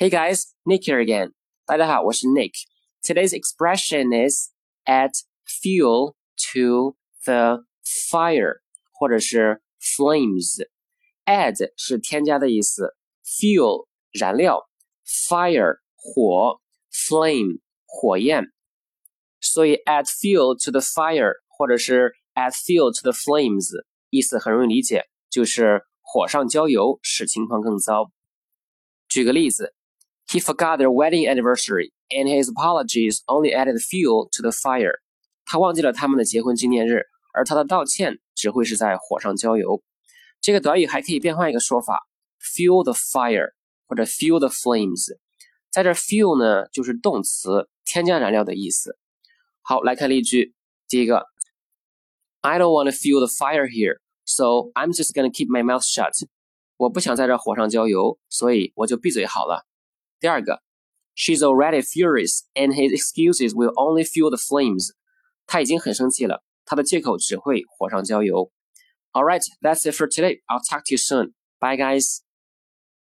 Hey guys, Nick here again. 大家好，我是 Nick. Today's expression is add fuel to the fire，或者是 flames。add 是添加的意思，fuel 燃料，fire 火，flame 火焰。所以 add fuel to the fire，或者是 add fuel to the flames，意思很容易理解，就是火上浇油，使情况更糟。举个例子。 He forgot their wedding anniversary, and his apologies only added fuel to the fire. 他忘记了他们的结婚纪念日，而他的道歉只会是在火上浇油。这个短语还可以变换一个说法，fuel the fire 或者 fuel the flames。在这 fuel 呢，就是动词，添加燃料的意思。好，来看例句。第一个，I don't want to fuel the fire here, so I'm just gonna keep my mouth shut. 我不想在这火上浇油，所以我就闭嘴好了。 第二个，She's already furious, and his excuses will only fuel the flames. 他已经很生气了，他的借口只会火上浇油。All right, that's it for today. I'll talk to you soon. Bye, guys.